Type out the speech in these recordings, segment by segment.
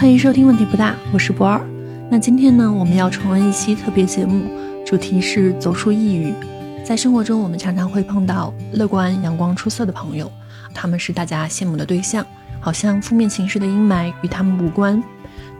欢迎收听《问题不大》，我是博尔。那今天呢，我们要重温一期特别节目，主题是走出抑郁。在生活中，我们常常会碰到乐观、阳光、出色的朋友，他们是大家羡慕的对象，好像负面情绪的阴霾与他们无关。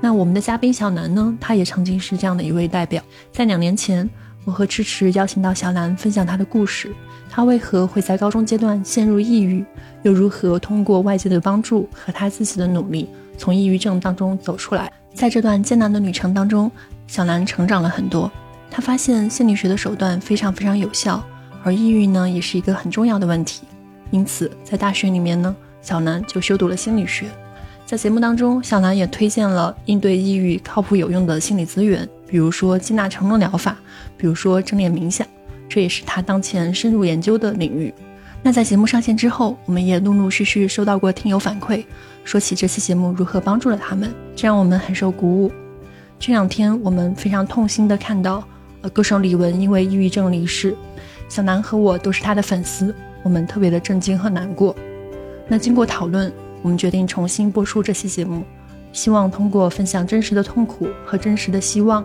那我们的嘉宾小南呢，他也曾经是这样的一位代表。在两年前，我和迟迟邀请到小南分享他的故事，他为何会在高中阶段陷入抑郁，又如何通过外界的帮助和他自己的努力。从抑郁症当中走出来，在这段艰难的旅程当中，小南成长了很多。她发现心理学的手段非常非常有效，而抑郁呢也是一个很重要的问题。因此，在大学里面呢，小南就修读了心理学。在节目当中，小南也推荐了应对抑郁靠谱有用的心理资源，比如说接纳承诺疗法，比如说正念冥想，这也是他当前深入研究的领域。那在节目上线之后，我们也陆陆续续收到过听友反馈，说起这期节目如何帮助了他们，这让我们很受鼓舞。这两天我们非常痛心的看到，呃，歌手李玟因为抑郁症离世，小南和我都是他的粉丝，我们特别的震惊和难过。那经过讨论，我们决定重新播出这期节目，希望通过分享真实的痛苦和真实的希望，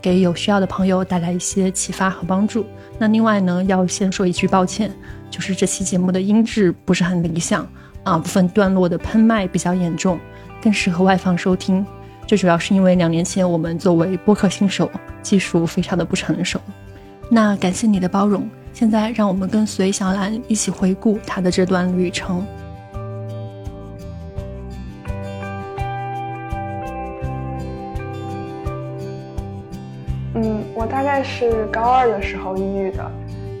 给有需要的朋友带来一些启发和帮助。那另外呢，要先说一句抱歉。就是这期节目的音质不是很理想啊，部分段落的喷麦比较严重，更适合外放收听。这主要是因为两年前我们作为播客新手，技术非常的不成熟。那感谢你的包容，现在让我们跟随小兰一起回顾她的这段旅程。嗯，我大概是高二的时候抑郁的。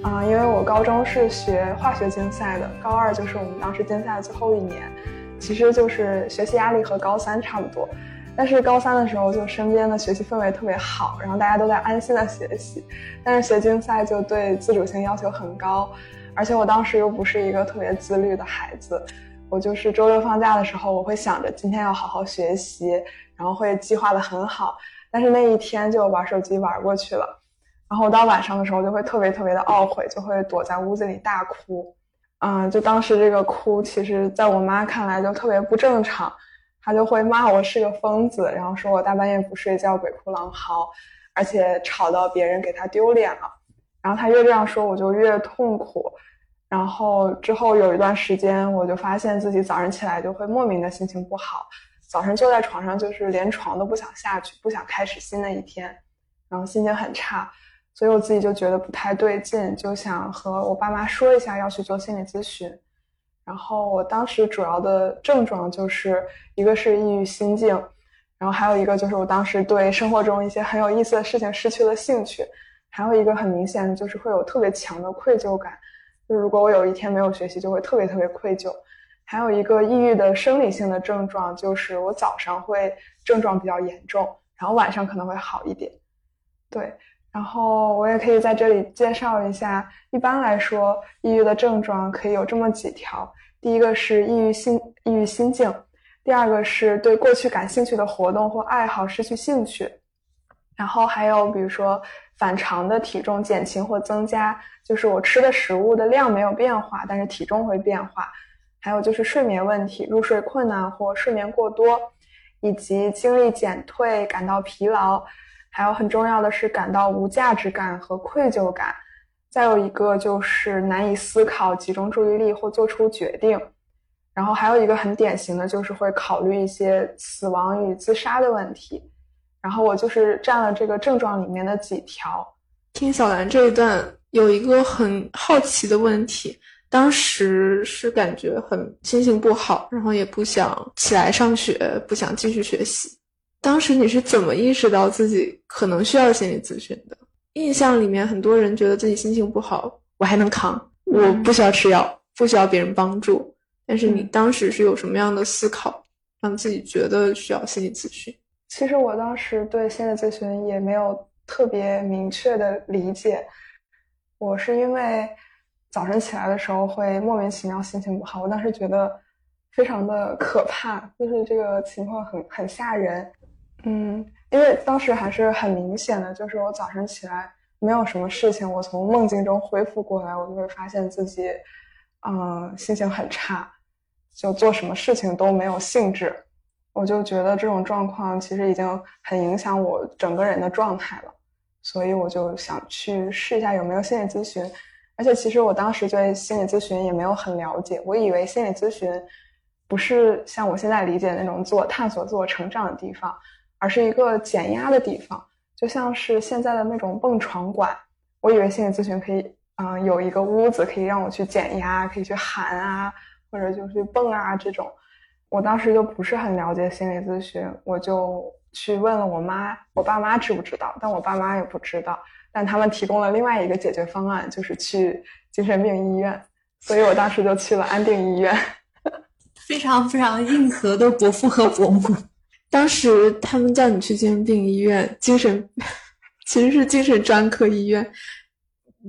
啊，因为我高中是学化学竞赛的，高二就是我们当时竞赛的最后一年，其实就是学习压力和高三差不多。但是高三的时候，就身边的学习氛围特别好，然后大家都在安心的学习。但是学竞赛就对自主性要求很高，而且我当时又不是一个特别自律的孩子，我就是周六放假的时候，我会想着今天要好好学习，然后会计划的很好，但是那一天就玩手机玩过去了。然后到晚上的时候就会特别特别的懊悔，就会躲在屋子里大哭，嗯，就当时这个哭，其实在我妈看来就特别不正常，她就会骂我是个疯子，然后说我大半夜不睡觉鬼哭狼嚎，而且吵到别人给她丢脸了。然后她越这样说，我就越痛苦。然后之后有一段时间，我就发现自己早上起来就会莫名的心情不好，早上坐在床上就是连床都不想下去，不想开始新的一天，然后心情很差。所以我自己就觉得不太对劲，就想和我爸妈说一下要去做心理咨询。然后我当时主要的症状就是一个是抑郁心境，然后还有一个就是我当时对生活中一些很有意思的事情失去了兴趣，还有一个很明显的就是会有特别强的愧疚感，就如果我有一天没有学习，就会特别特别愧疚。还有一个抑郁的生理性的症状就是我早上会症状比较严重，然后晚上可能会好一点。对。然后我也可以在这里介绍一下，一般来说，抑郁的症状可以有这么几条：第一个是抑郁心抑郁心境；第二个是对过去感兴趣的活动或爱好失去兴趣；然后还有比如说反常的体重减轻或增加，就是我吃的食物的量没有变化，但是体重会变化；还有就是睡眠问题，入睡困难或睡眠过多，以及精力减退，感到疲劳。还有很重要的是感到无价值感和愧疚感，再有一个就是难以思考、集中注意力或做出决定，然后还有一个很典型的就是会考虑一些死亡与自杀的问题。然后我就是占了这个症状里面的几条。听小兰这一段，有一个很好奇的问题，当时是感觉很心情不好，然后也不想起来上学，不想继续学习。当时你是怎么意识到自己可能需要心理咨询的？印象里面很多人觉得自己心情不好，我还能扛，我不需要吃药，不需要别人帮助。但是你当时是有什么样的思考，让自己觉得需要心理咨询？其实我当时对心理咨询也没有特别明确的理解。我是因为早晨起来的时候会莫名其妙心情不好，我当时觉得非常的可怕，就是这个情况很很吓人。嗯，因为当时还是很明显的，就是我早上起来没有什么事情，我从梦境中恢复过来，我就会发现自己，嗯，心情很差，就做什么事情都没有兴致。我就觉得这种状况其实已经很影响我整个人的状态了，所以我就想去试一下有没有心理咨询。而且其实我当时对心理咨询也没有很了解，我以为心理咨询不是像我现在理解那种自我探索、自我成长的地方，而是一个减压的地方，就像是现在的那种蹦床馆。我以为心理咨询可以，嗯，有一个屋子可以让我去减压，可以去喊啊，或者就去蹦啊这种。我当时就不是很了解心理咨询，我就去问了我妈，我爸妈知不知道？但我爸妈也不知道。但他们提供了另外一个解决方案，就是去精神病医院，所以我当时就去了安定医院。非常非常硬核的伯父和伯母。当时他们叫你去精神病医院，精神 其实是精神专科医院。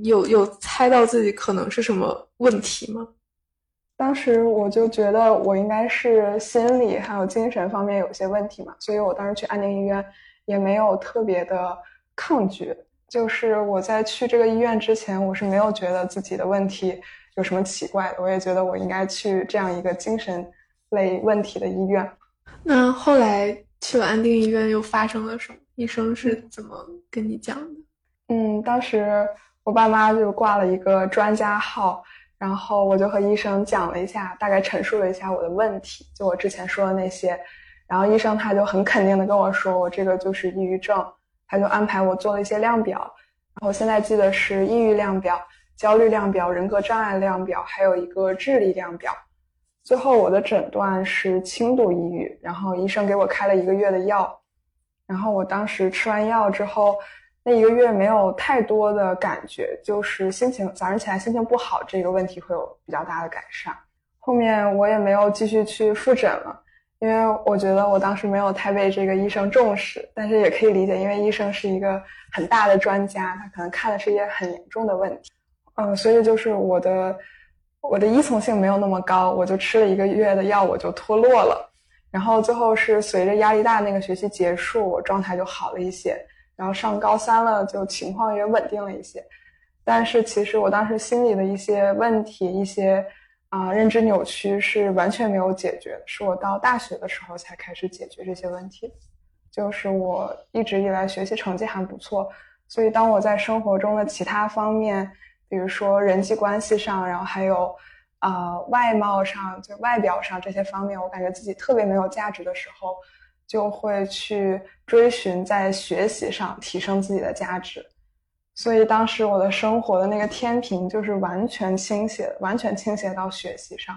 有有猜到自己可能是什么问题吗？当时我就觉得我应该是心理还有精神方面有些问题嘛，所以我当时去安定医院也没有特别的抗拒。就是我在去这个医院之前，我是没有觉得自己的问题有什么奇怪的，我也觉得我应该去这样一个精神类问题的医院。那后来去了安定医院又发生了什么？医生是怎么跟你讲的？嗯，当时我爸妈就挂了一个专家号，然后我就和医生讲了一下，大概陈述了一下我的问题，就我之前说的那些，然后医生他就很肯定的跟我说，我这个就是抑郁症。他就安排我做了一些量表，然后现在记得是抑郁量表、焦虑量表、人格障碍量表，还有一个智力量表。最后我的诊断是轻度抑郁，然后医生给我开了一个月的药。然后我当时吃完药之后，那一个月没有太多的感觉，就是心情早上起来心情不好这个问题会有比较大的改善。后面我也没有继续去复诊了。因为我觉得我当时没有太被这个医生重视，但是也可以理解，因为医生是一个很大的专家，他可能看的是一些很严重的问题。嗯，所以就是我的我的依从性没有那么高，我就吃了一个月的药，我就脱落了。然后最后是随着压力大那个学期结束，我状态就好了一些。然后上高三了，就情况也稳定了一些。但是其实我当时心里的一些问题，一些。啊，认知扭曲是完全没有解决，是我到大学的时候才开始解决这些问题。就是我一直以来学习成绩还不错，所以当我在生活中的其他方面，比如说人际关系上，然后还有啊外貌上，就外表上这些方面，我感觉自己特别没有价值的时候，就会去追寻在学习上提升自己的价值。所以当时我的生活的那个天平就是完全倾斜，完全倾斜到学习上，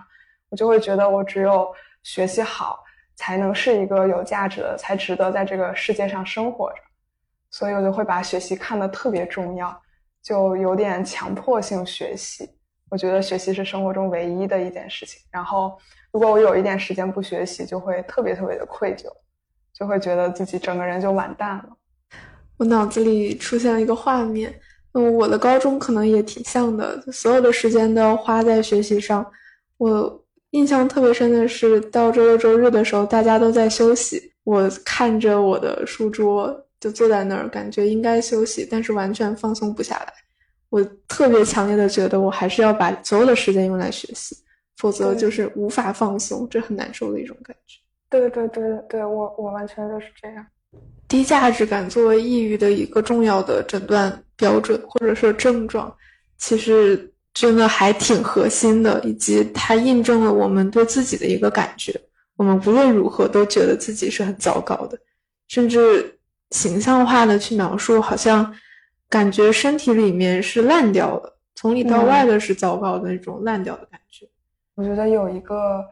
我就会觉得我只有学习好，才能是一个有价值的，才值得在这个世界上生活着。所以我就会把学习看得特别重要，就有点强迫性学习。我觉得学习是生活中唯一的一件事情。然后如果我有一点时间不学习，就会特别特别的愧疚，就会觉得自己整个人就完蛋了。我脑子里出现了一个画面，嗯，我的高中可能也挺像的，所有的时间都要花在学习上。我印象特别深的是，到周六周日的时候，大家都在休息，我看着我的书桌，就坐在那儿，感觉应该休息，但是完全放松不下来。我特别强烈的觉得，我还是要把所有的时间用来学习，否则就是无法放松，这很难受的一种感觉。对对对对，我我完全就是这样。低价值感作为抑郁的一个重要的诊断标准，或者说症状，其实真的还挺核心的，以及它印证了我们对自己的一个感觉：我们无论如何都觉得自己是很糟糕的，甚至形象化的去描述，好像感觉身体里面是烂掉的，从里到外的是糟糕的那种烂掉的感觉。我觉得有一个，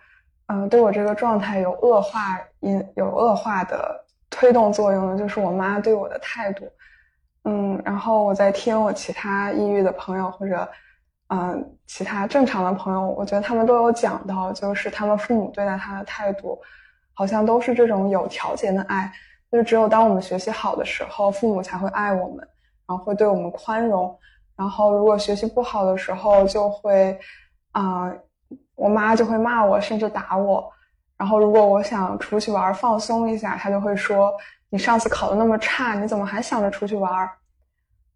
嗯，对我这个状态有恶化因，有恶化的。推动作用的就是我妈对我的态度，嗯，然后我在听我其他抑郁的朋友或者，嗯，其他正常的朋友，我觉得他们都有讲到，就是他们父母对待他的态度，好像都是这种有条件的爱，就是只有当我们学习好的时候，父母才会爱我们，然后会对我们宽容，然后如果学习不好的时候，就会，啊，我妈就会骂我，甚至打我。然后，如果我想出去玩放松一下，她就会说：“你上次考的那么差，你怎么还想着出去玩？”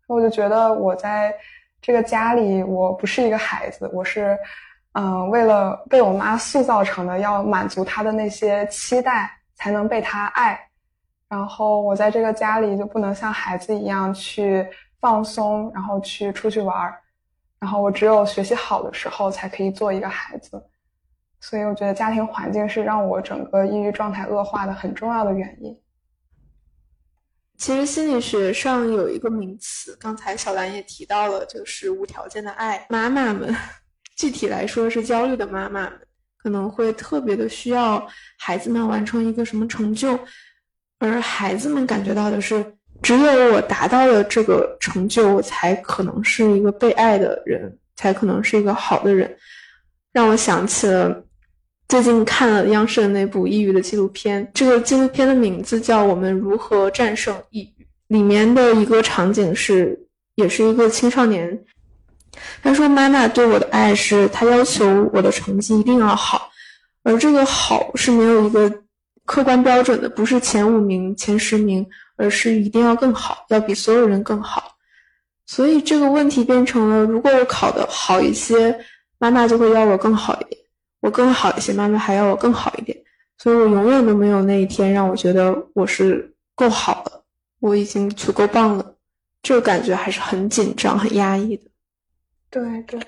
我就觉得我在这个家里，我不是一个孩子，我是，嗯，为了被我妈塑造成的，要满足她的那些期待才能被她爱。然后我在这个家里就不能像孩子一样去放松，然后去出去玩儿。然后我只有学习好的时候才可以做一个孩子。所以我觉得家庭环境是让我整个抑郁状态恶化的很重要的原因。其实心理学上有一个名词，刚才小兰也提到了，就是无条件的爱。妈妈们，具体来说是焦虑的妈妈们，可能会特别的需要孩子们完成一个什么成就。而孩子们感觉到的是，只有我达到了这个成就，我才可能是一个被爱的人，才可能是一个好的人。让我想起了最近看了央视的那部抑郁的纪录片，这个纪录片的名字叫《我们如何战胜抑郁》。里面的一个场景是，也是一个青少年，他说：“妈妈对我的爱是，他要求我的成绩一定要好，而这个好是没有一个。”客观标准的不是前五名、前十名，而是一定要更好，要比所有人更好。所以这个问题变成了：如果我考得好一些，妈妈就会要我更好一点；我更好一些，妈妈还要我更好一点。所以我永远都没有那一天让我觉得我是够好的，我已经足够棒了。这个感觉还是很紧张、很压抑的。对对，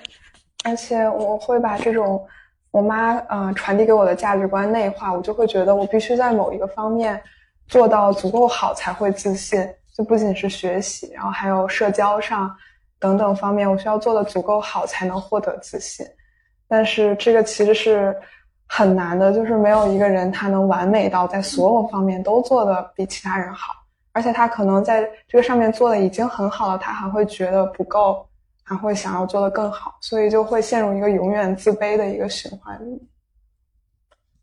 而且我会把这种。我妈嗯传递给我的价值观内化，我就会觉得我必须在某一个方面做到足够好才会自信，就不仅是学习，然后还有社交上等等方面，我需要做的足够好才能获得自信。但是这个其实是很难的，就是没有一个人他能完美到在所有方面都做的比其他人好，而且他可能在这个上面做的已经很好了，他还会觉得不够。还会想要做得更好，所以就会陷入一个永远自卑的一个循环里。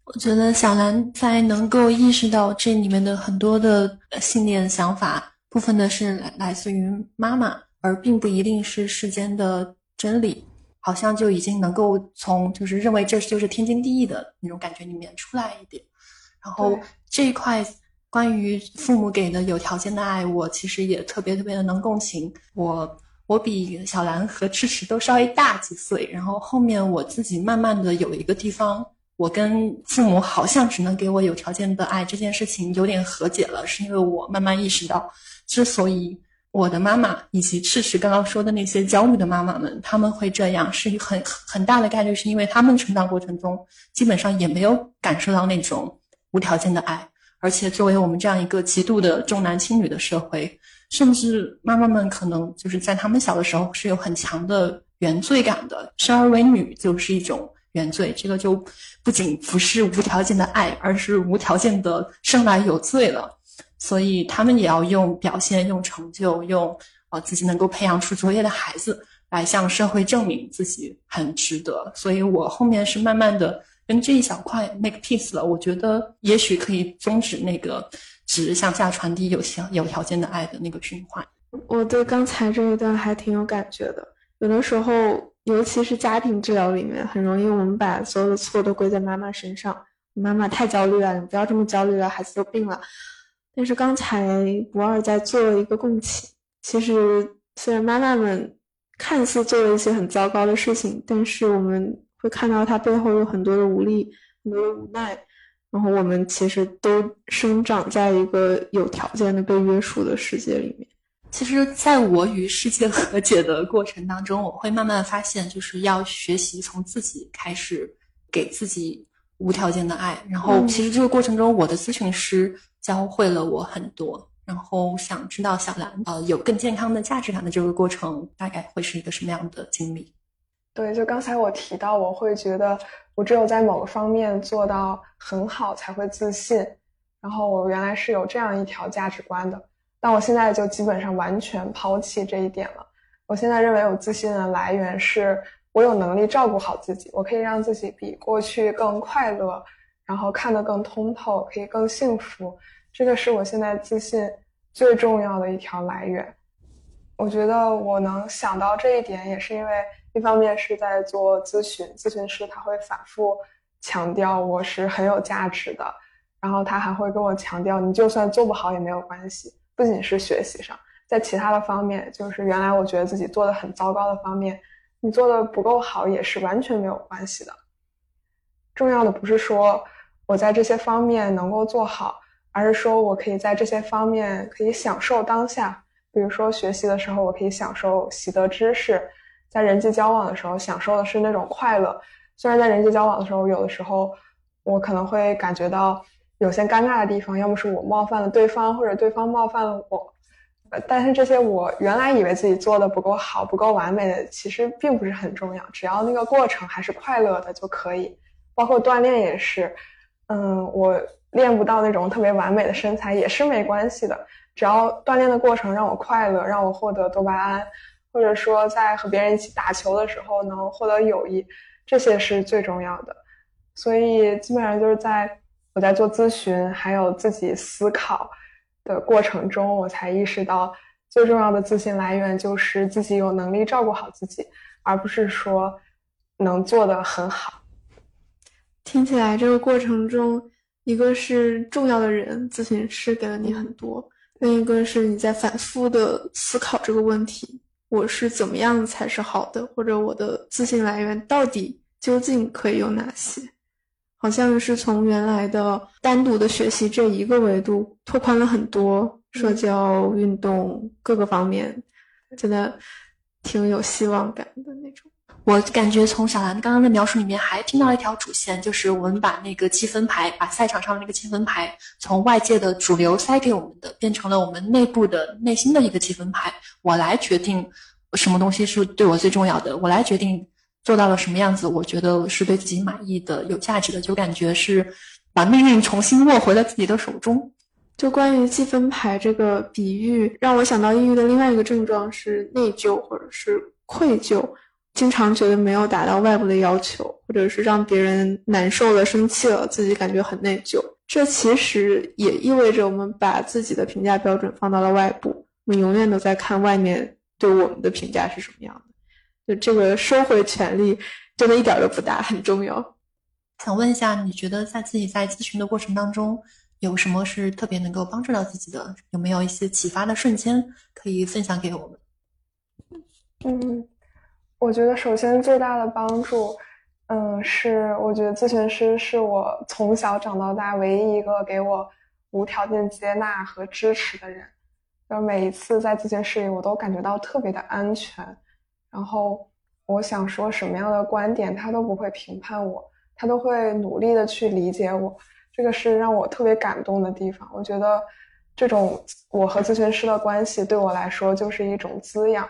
我觉得小兰在能够意识到这里面的很多的信念想法，部分的是来来自于妈妈，而并不一定是世间的真理，好像就已经能够从就是认为这就是天经地义的那种感觉里面出来一点。然后这一块关于父母给的有条件的爱，我其实也特别特别的能共情。我。我比小兰和赤赤都稍微大几岁，然后后面我自己慢慢的有一个地方，我跟父母好像只能给我有条件的爱这件事情有点和解了，是因为我慢慢意识到，之所以我的妈妈以及赤赤刚刚说的那些焦虑的妈妈们他们会这样，是很很大的概率是因为他们成长过程中基本上也没有感受到那种无条件的爱，而且作为我们这样一个极度的重男轻女的社会。甚至妈妈们可能就是在他们小的时候是有很强的原罪感的，生儿为女就是一种原罪，这个就不仅不是无条件的爱，而是无条件的生来有罪了。所以他们也要用表现、用成就、用啊自己能够培养出卓越的孩子来向社会证明自己很值得。所以我后面是慢慢的跟这一小块 make peace 了。我觉得也许可以终止那个。只是向下传递有条有条件的爱的那个循环。我对刚才这一段还挺有感觉的。有的时候，尤其是家庭治疗里面，很容易我们把所有的错都归在妈妈身上。妈妈太焦虑了，你不要这么焦虑了，孩子都病了。但是刚才不二在做了一个共情。其实，虽然妈妈们看似做了一些很糟糕的事情，但是我们会看到她背后有很多的无力，很多的无奈。然后我们其实都生长在一个有条件的被约束的世界里面。其实，在我与世界和解的过程当中，我会慢慢发现，就是要学习从自己开始给自己无条件的爱。然后，其实这个过程中，我的咨询师教会了我很多。然后，想知道小兰呃有更健康的价值感的这个过程，大概会是一个什么样的经历？对，就刚才我提到，我会觉得我只有在某个方面做到很好才会自信。然后我原来是有这样一条价值观的，但我现在就基本上完全抛弃这一点了。我现在认为我自信的来源是我有能力照顾好自己，我可以让自己比过去更快乐，然后看得更通透，可以更幸福。这个是我现在自信最重要的一条来源。我觉得我能想到这一点，也是因为。一方面是在做咨询，咨询师他会反复强调我是很有价值的，然后他还会跟我强调，你就算做不好也没有关系，不仅是学习上，在其他的方面，就是原来我觉得自己做的很糟糕的方面，你做的不够好也是完全没有关系的。重要的不是说我在这些方面能够做好，而是说我可以在这些方面可以享受当下。比如说学习的时候，我可以享受习得知识；在人际交往的时候，享受的是那种快乐。虽然在人际交往的时候，有的时候我可能会感觉到有些尴尬的地方，要么是我冒犯了对方，或者对方冒犯了我。但是这些我原来以为自己做的不够好、不够完美的，其实并不是很重要。只要那个过程还是快乐的就可以。包括锻炼也是，嗯，我练不到那种特别完美的身材也是没关系的。只要锻炼的过程让我快乐，让我获得多巴胺，或者说在和别人一起打球的时候能获得友谊，这些是最重要的。所以基本上就是在我在做咨询还有自己思考的过程中，我才意识到最重要的自信来源就是自己有能力照顾好自己，而不是说能做得很好。听起来这个过程中，一个是重要的人，咨询师给了你很多。另一个是你在反复的思考这个问题：我是怎么样才是好的？或者我的自信来源到底究竟可以有哪些？好像是从原来的单独的学习这一个维度拓宽了很多，社交、运动各个方面，真的挺有希望感的那种。我感觉从小兰刚刚的描述里面，还听到了一条主线，就是我们把那个积分牌，把赛场上的那个积分牌，从外界的主流塞给我们的，变成了我们内部的内心的一个积分牌。我来决定什么东西是对我最重要的，我来决定做到了什么样子，我觉得是对自己满意的、有价值的，就感觉是把命运重新握回了自己的手中。就关于积分牌这个比喻，让我想到抑郁的另外一个症状是内疚或者是愧疚。经常觉得没有达到外部的要求，或者是让别人难受了、生气了，自己感觉很内疚。这其实也意味着我们把自己的评价标准放到了外部，我们永远都在看外面对我们的评价是什么样的。就这个收回权利，真的一点都不大，很重要。想问一下，你觉得在自己在咨询的过程当中，有什么是特别能够帮助到自己的？有没有一些启发的瞬间可以分享给我们？嗯。我觉得首先最大的帮助，嗯，是我觉得咨询师是我从小长到大唯一一个给我无条件接纳和支持的人。就每一次在咨询室里，我都感觉到特别的安全。然后我想说什么样的观点，他都不会评判我，他都会努力的去理解我。这个是让我特别感动的地方。我觉得这种我和咨询师的关系对我来说就是一种滋养。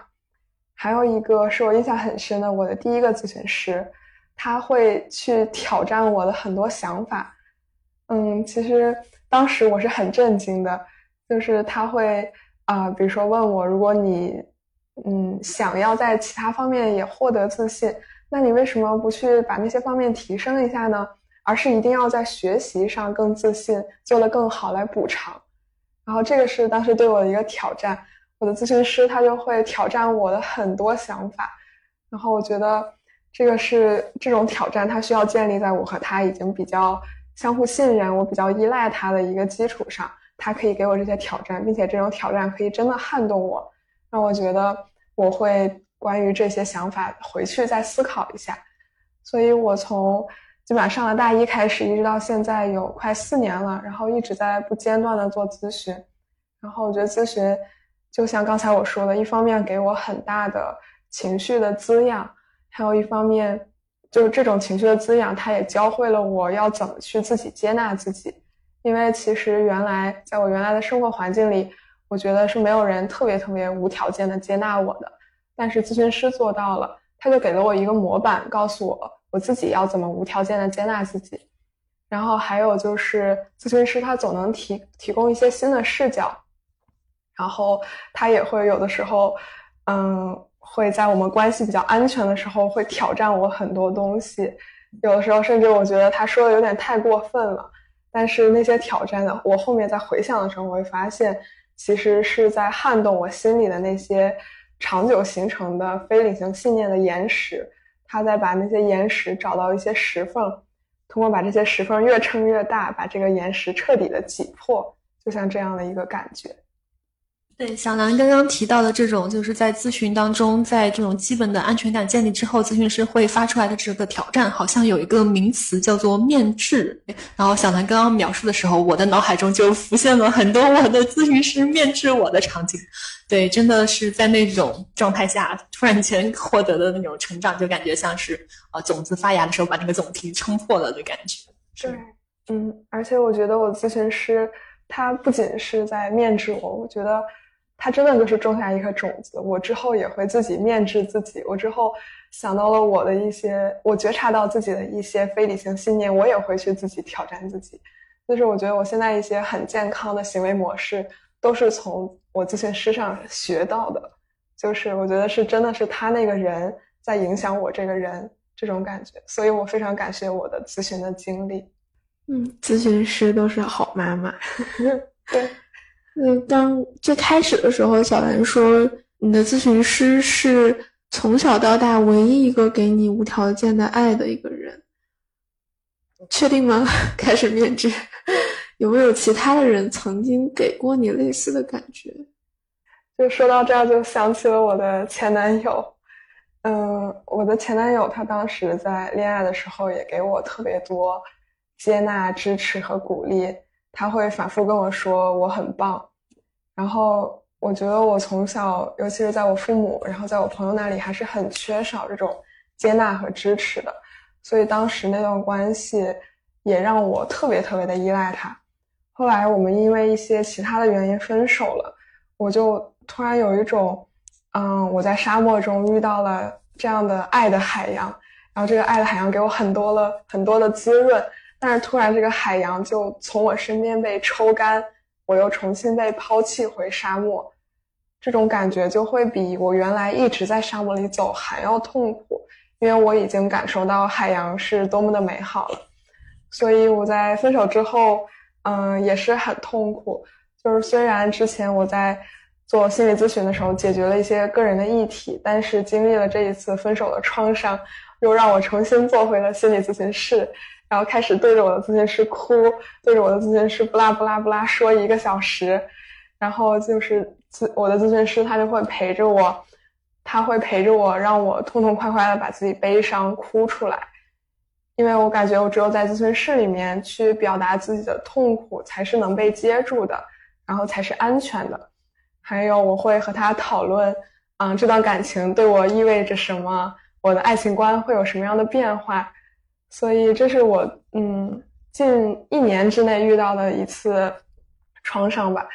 还有一个是我印象很深的，我的第一个咨询师，他会去挑战我的很多想法。嗯，其实当时我是很震惊的，就是他会啊，比如说问我，如果你嗯想要在其他方面也获得自信，那你为什么不去把那些方面提升一下呢？而是一定要在学习上更自信，做得更好来补偿。然后这个是当时对我的一个挑战。我的咨询师他就会挑战我的很多想法，然后我觉得这个是这种挑战，它需要建立在我和他已经比较相互信任，我比较依赖他的一个基础上，他可以给我这些挑战，并且这种挑战可以真的撼动我，让我觉得我会关于这些想法回去再思考一下。所以我从基本上上了大一开始，一直到现在有快四年了，然后一直在不间断的做咨询，然后我觉得咨询。就像刚才我说的，一方面给我很大的情绪的滋养，还有一方面就是这种情绪的滋养，它也教会了我要怎么去自己接纳自己。因为其实原来在我原来的生活环境里，我觉得是没有人特别特别无条件的接纳我的。但是咨询师做到了，他就给了我一个模板，告诉我我自己要怎么无条件的接纳自己。然后还有就是咨询师他总能提提供一些新的视角。然后他也会有的时候，嗯，会在我们关系比较安全的时候，会挑战我很多东西。有的时候，甚至我觉得他说的有点太过分了。但是那些挑战的，我后面在回想的时候，我会发现，其实是在撼动我心里的那些长久形成的非理性信念的岩石。他在把那些岩石找到一些石缝，通过把这些石缝越撑越大，把这个岩石彻底的挤破，就像这样的一个感觉。对小兰刚刚提到的这种，就是在咨询当中，在这种基本的安全感建立之后，咨询师会发出来的这个挑战，好像有一个名词叫做面质。然后小兰刚刚描述的时候，我的脑海中就浮现了很多我的咨询师面质我的场景。对，真的是在那种状态下突然间获得的那种成长，就感觉像是啊种子发芽的时候把那个种皮冲破了的感觉。对，嗯，而且我觉得我咨询师他不仅是在面质我，我觉得。他真的就是种下一颗种子，我之后也会自己面质自己。我之后想到了我的一些，我觉察到自己的一些非理性信念，我也会去自己挑战自己。就是我觉得我现在一些很健康的行为模式，都是从我咨询师上学到的。就是我觉得是真的是他那个人在影响我这个人这种感觉，所以我非常感谢我的咨询的经历。嗯，咨询师都是好妈妈。对。嗯，当最开始的时候，小兰说你的咨询师是从小到大唯一一个给你无条件的爱的一个人，确定吗？开始面质，有没有其他的人曾经给过你类似的感觉？就说到这儿，就想起了我的前男友。嗯，我的前男友他当时在恋爱的时候也给我特别多接纳、支持和鼓励。他会反复跟我说我很棒，然后我觉得我从小，尤其是在我父母，然后在我朋友那里，还是很缺少这种接纳和支持的，所以当时那段关系也让我特别特别的依赖他。后来我们因为一些其他的原因分手了，我就突然有一种，嗯，我在沙漠中遇到了这样的爱的海洋，然后这个爱的海洋给我很多了很多的滋润。但是突然，这个海洋就从我身边被抽干，我又重新被抛弃回沙漠，这种感觉就会比我原来一直在沙漠里走还要痛苦，因为我已经感受到海洋是多么的美好了。所以我在分手之后，嗯，也是很痛苦。就是虽然之前我在做心理咨询的时候解决了一些个人的议题，但是经历了这一次分手的创伤，又让我重新做回了心理咨询室。然后开始对着我的咨询师哭，对着我的咨询师不拉不拉不拉说一个小时，然后就是咨我的咨询师他就会陪着我，他会陪着我，让我痛痛快快的把自己悲伤哭出来，因为我感觉我只有在咨询室里面去表达自己的痛苦，才是能被接住的，然后才是安全的。还有我会和他讨论，嗯，这段感情对我意味着什么，我的爱情观会有什么样的变化。所以这是我嗯近一年之内遇到的一次创伤吧，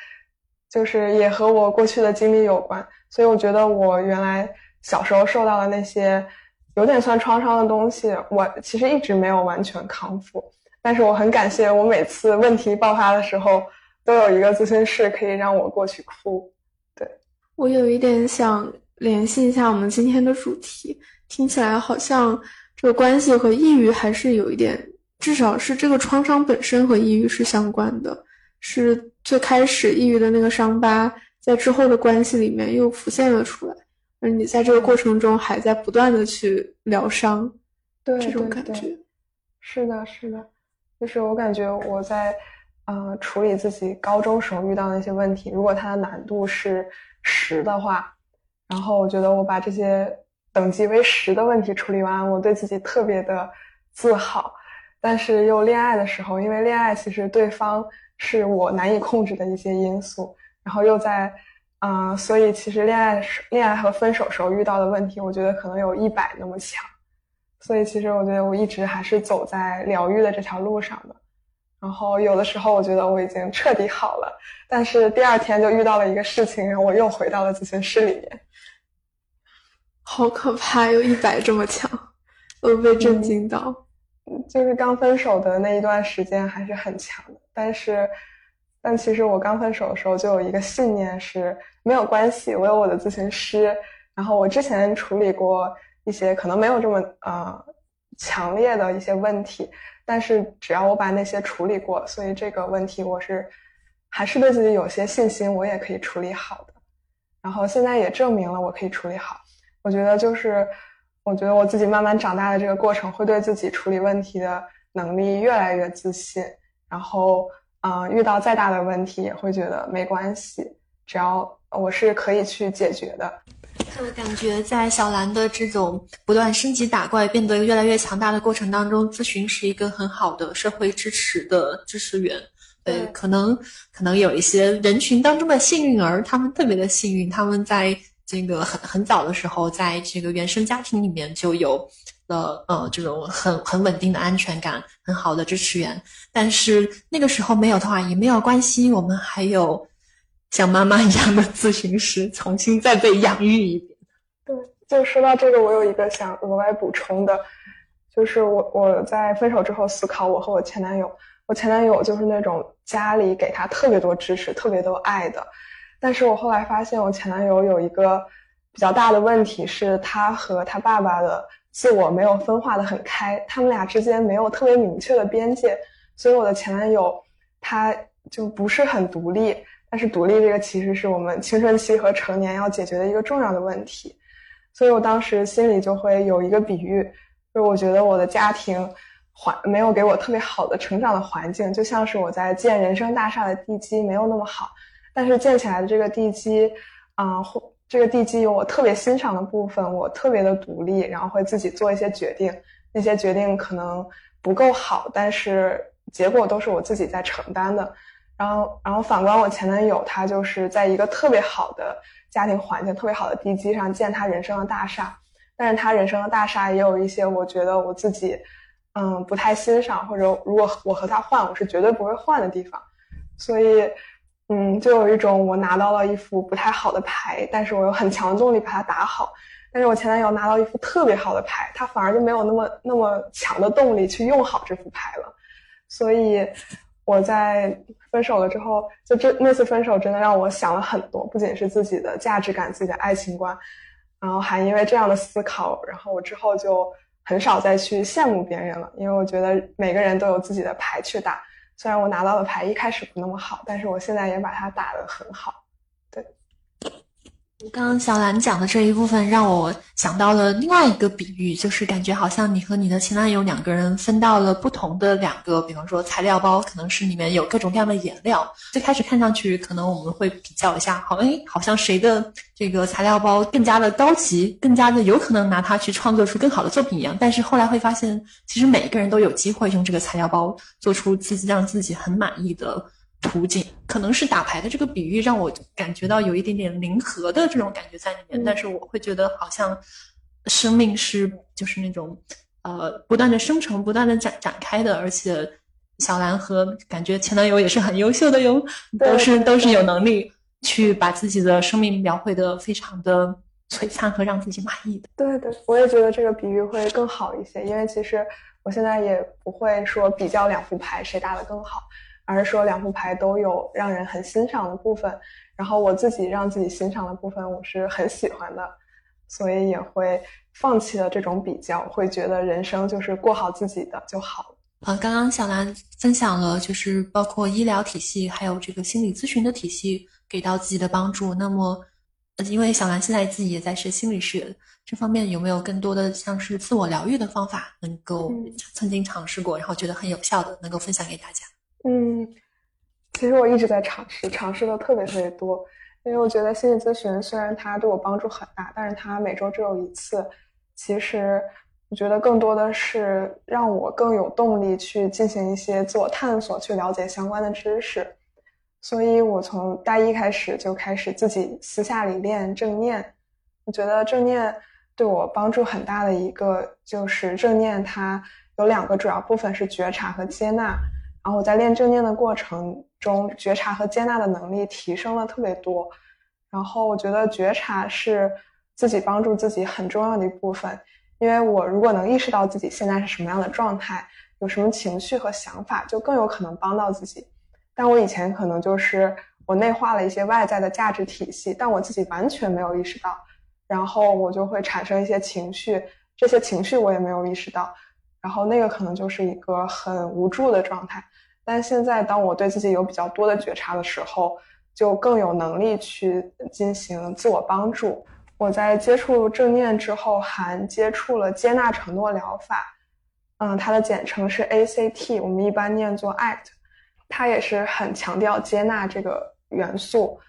就是也和我过去的经历有关。所以我觉得我原来小时候受到的那些有点算创伤的东西，我其实一直没有完全康复。但是我很感谢我每次问题爆发的时候，都有一个咨询室可以让我过去哭。对我有一点想联系一下我们今天的主题，听起来好像。这个关系和抑郁还是有一点，至少是这个创伤本身和抑郁是相关的，是最开始抑郁的那个伤疤，在之后的关系里面又浮现了出来，而你在这个过程中还在不断的去疗伤，对这种感觉，是的，是的，就是我感觉我在，呃，处理自己高中时候遇到的一些问题，如果它的难度是十的话，然后我觉得我把这些。等级为十的问题处理完，我对自己特别的自豪。但是又恋爱的时候，因为恋爱其实对方是我难以控制的一些因素，然后又在，嗯，所以其实恋爱恋爱和分手时候遇到的问题，我觉得可能有一百那么强。所以其实我觉得我一直还是走在疗愈的这条路上的。然后有的时候我觉得我已经彻底好了，但是第二天就遇到了一个事情，然后我又回到了咨询室里面。好可怕，有一百这么强，我被震惊到。就是刚分手的那一段时间还是很强的，但是，但其实我刚分手的时候就有一个信念是没有关系，我有我的咨询师，然后我之前处理过一些可能没有这么呃强烈的一些问题，但是只要我把那些处理过，所以这个问题我是还是对自己有些信心，我也可以处理好的。然后现在也证明了我可以处理好。我觉得就是，我觉得我自己慢慢长大的这个过程，会对自己处理问题的能力越来越自信。然后，嗯，遇到再大的问题也会觉得没关系，只要我是可以去解决的。我感觉在小兰的这种不断升级打怪、变得越来越强大的过程当中，咨询是一个很好的社会支持的支持源。呃，可能可能有一些人群当中的幸运儿，他们特别的幸运，他们在这个很很早的时候，在这个原生家庭里面就有了呃这种很很稳定的安全感，很好的支持源。但是那个时候没有的话也没有关系，我们还有像妈妈一样的咨询师，重新再被养育一遍。对，就说到这个，我有一个想额外补充的，就是我我在分手之后思考，我和我前男友。我前男友就是那种家里给他特别多支持、特别多爱的，但是我后来发现我前男友有一个比较大的问题，是他和他爸爸的自我没有分化的很开，他们俩之间没有特别明确的边界，所以我的前男友他就不是很独立。但是独立这个其实是我们青春期和成年要解决的一个重要的问题，所以我当时心里就会有一个比喻，就是我觉得我的家庭。环没有给我特别好的成长的环境，就像是我在建人生大厦的地基没有那么好，但是建起来的这个地基，啊，这个地基有我特别欣赏的部分，我特别的独立，然后会自己做一些决定，那些决定可能不够好，但是结果都是我自己在承担的。然后，然后反观我前男友，他就是在一个特别好的家庭环境、特别好的地基上建他人生的大厦，但是他人生的大厦也有一些我觉得我自己。嗯，不太欣赏，或者如果我和他换，我是绝对不会换的地方，所以，嗯，就有一种我拿到了一副不太好的牌，但是我有很强的动力把它打好。但是我前男友拿到一副特别好的牌，他反而就没有那么那么强的动力去用好这副牌了。所以我在分手了之后，就这那次分手真的让我想了很多，不仅是自己的价值感、自己的爱情观，然后还因为这样的思考，然后我之后就。很少再去羡慕别人了，因为我觉得每个人都有自己的牌去打。虽然我拿到的牌一开始不那么好，但是我现在也把它打得很好。刚刚小兰讲的这一部分让我想到了另外一个比喻，就是感觉好像你和你的前男友两个人分到了不同的两个，比方说材料包，可能是里面有各种各样的颜料。最开始看上去，可能我们会比较一下，好，哎，好像谁的这个材料包更加的高级，更加的有可能拿它去创作出更好的作品一样。但是后来会发现，其实每一个人都有机会用这个材料包做出自己让自己很满意的。途径可能是打牌的这个比喻让我感觉到有一点点零和的这种感觉在里面，但是我会觉得好像生命是就是那种呃不断的生成、不断的展展开的，而且小兰和感觉前男友也是很优秀的哟，都是都是有能力去把自己的生命描绘的非常的璀璨和让自己满意的。对对，我也觉得这个比喻会更好一些，因为其实我现在也不会说比较两副牌谁打的更好。而是说两副牌都有让人很欣赏的部分，然后我自己让自己欣赏的部分我是很喜欢的，所以也会放弃了这种比较，会觉得人生就是过好自己的就好了。啊，刚刚小兰分享了，就是包括医疗体系还有这个心理咨询的体系给到自己的帮助。那么，因为小兰现在自己也在学心理学这方面，有没有更多的像是自我疗愈的方法能够曾经尝试过，然后觉得很有效的，能够分享给大家？嗯，其实我一直在尝试，尝试的特别特别多。因为我觉得心理咨询虽然它对我帮助很大，但是它每周只有一次。其实我觉得更多的是让我更有动力去进行一些自我探索，去了解相关的知识。所以我从大一开始就开始自己私下里练正念。我觉得正念对我帮助很大的一个就是正念，它有两个主要部分是觉察和接纳。然后我在练正念的过程中，觉察和接纳的能力提升了特别多。然后我觉得觉察是自己帮助自己很重要的一部分，因为我如果能意识到自己现在是什么样的状态，有什么情绪和想法，就更有可能帮到自己。但我以前可能就是我内化了一些外在的价值体系，但我自己完全没有意识到，然后我就会产生一些情绪，这些情绪我也没有意识到，然后那个可能就是一个很无助的状态。但现在，当我对自己有比较多的觉察的时候，就更有能力去进行自我帮助。我在接触正念之后，还接触了接纳承诺疗法，嗯，它的简称是 ACT，我们一般念作 ACT，它也是很强调接纳这个元素。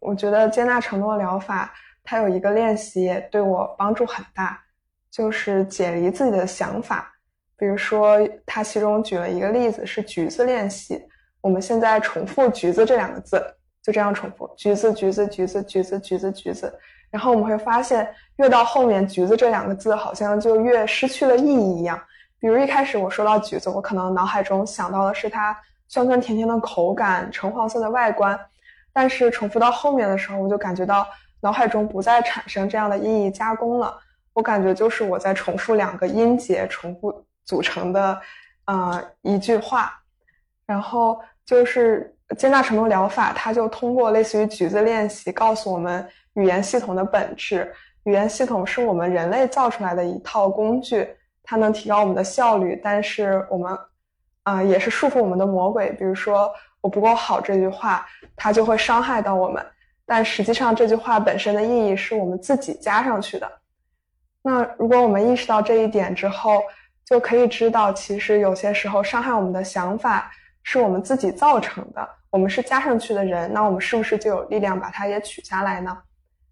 我觉得接纳承诺疗法它有一个练习对我帮助很大，就是解离自己的想法。比如说，他其中举了一个例子是橘子练习。我们现在重复“橘子”这两个字，就这样重复：橘子，橘子，橘子，橘子，橘子，橘子。然后我们会发现，越到后面，“橘子”这两个字好像就越失去了意义一样。比如一开始我说到橘子，我可能脑海中想到的是它酸酸甜甜的口感、橙黄色的外观，但是重复到后面的时候，我就感觉到脑海中不再产生这样的意义加工了。我感觉就是我在重复两个音节，重复。组成的，呃，一句话，然后就是接纳程度疗法，它就通过类似于橘子练习，告诉我们语言系统的本质。语言系统是我们人类造出来的一套工具，它能提高我们的效率，但是我们，啊，也是束缚我们的魔鬼。比如说“我不够好”这句话，它就会伤害到我们，但实际上这句话本身的意义是我们自己加上去的。那如果我们意识到这一点之后，就可以知道，其实有些时候伤害我们的想法是我们自己造成的，我们是加上去的人，那我们是不是就有力量把它也取下来呢？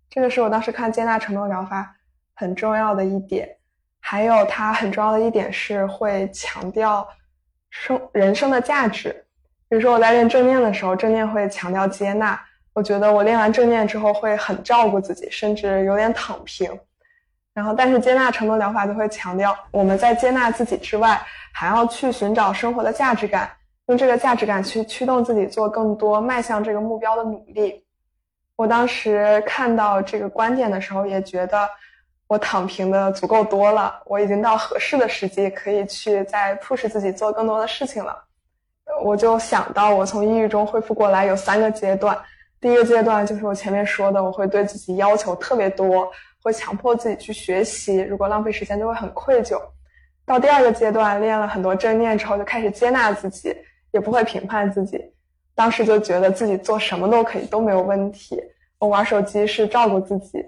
这个是我当时看接纳承诺疗法很重要的一点，还有它很重要的一点是会强调生人生的价值。比如说我在练正念的时候，正念会强调接纳，我觉得我练完正念之后会很照顾自己，甚至有点躺平。然后，但是接纳承诺疗法就会强调，我们在接纳自己之外，还要去寻找生活的价值感，用这个价值感去驱动自己做更多迈向这个目标的努力。我当时看到这个观点的时候，也觉得我躺平的足够多了，我已经到合适的时机，可以去再 push 自己做更多的事情了。我就想到，我从抑郁中恢复过来有三个阶段，第一个阶段就是我前面说的，我会对自己要求特别多。会强迫自己去学习，如果浪费时间就会很愧疚。到第二个阶段，练了很多正念之后，就开始接纳自己，也不会评判自己。当时就觉得自己做什么都可以，都没有问题。我玩手机是照顾自己，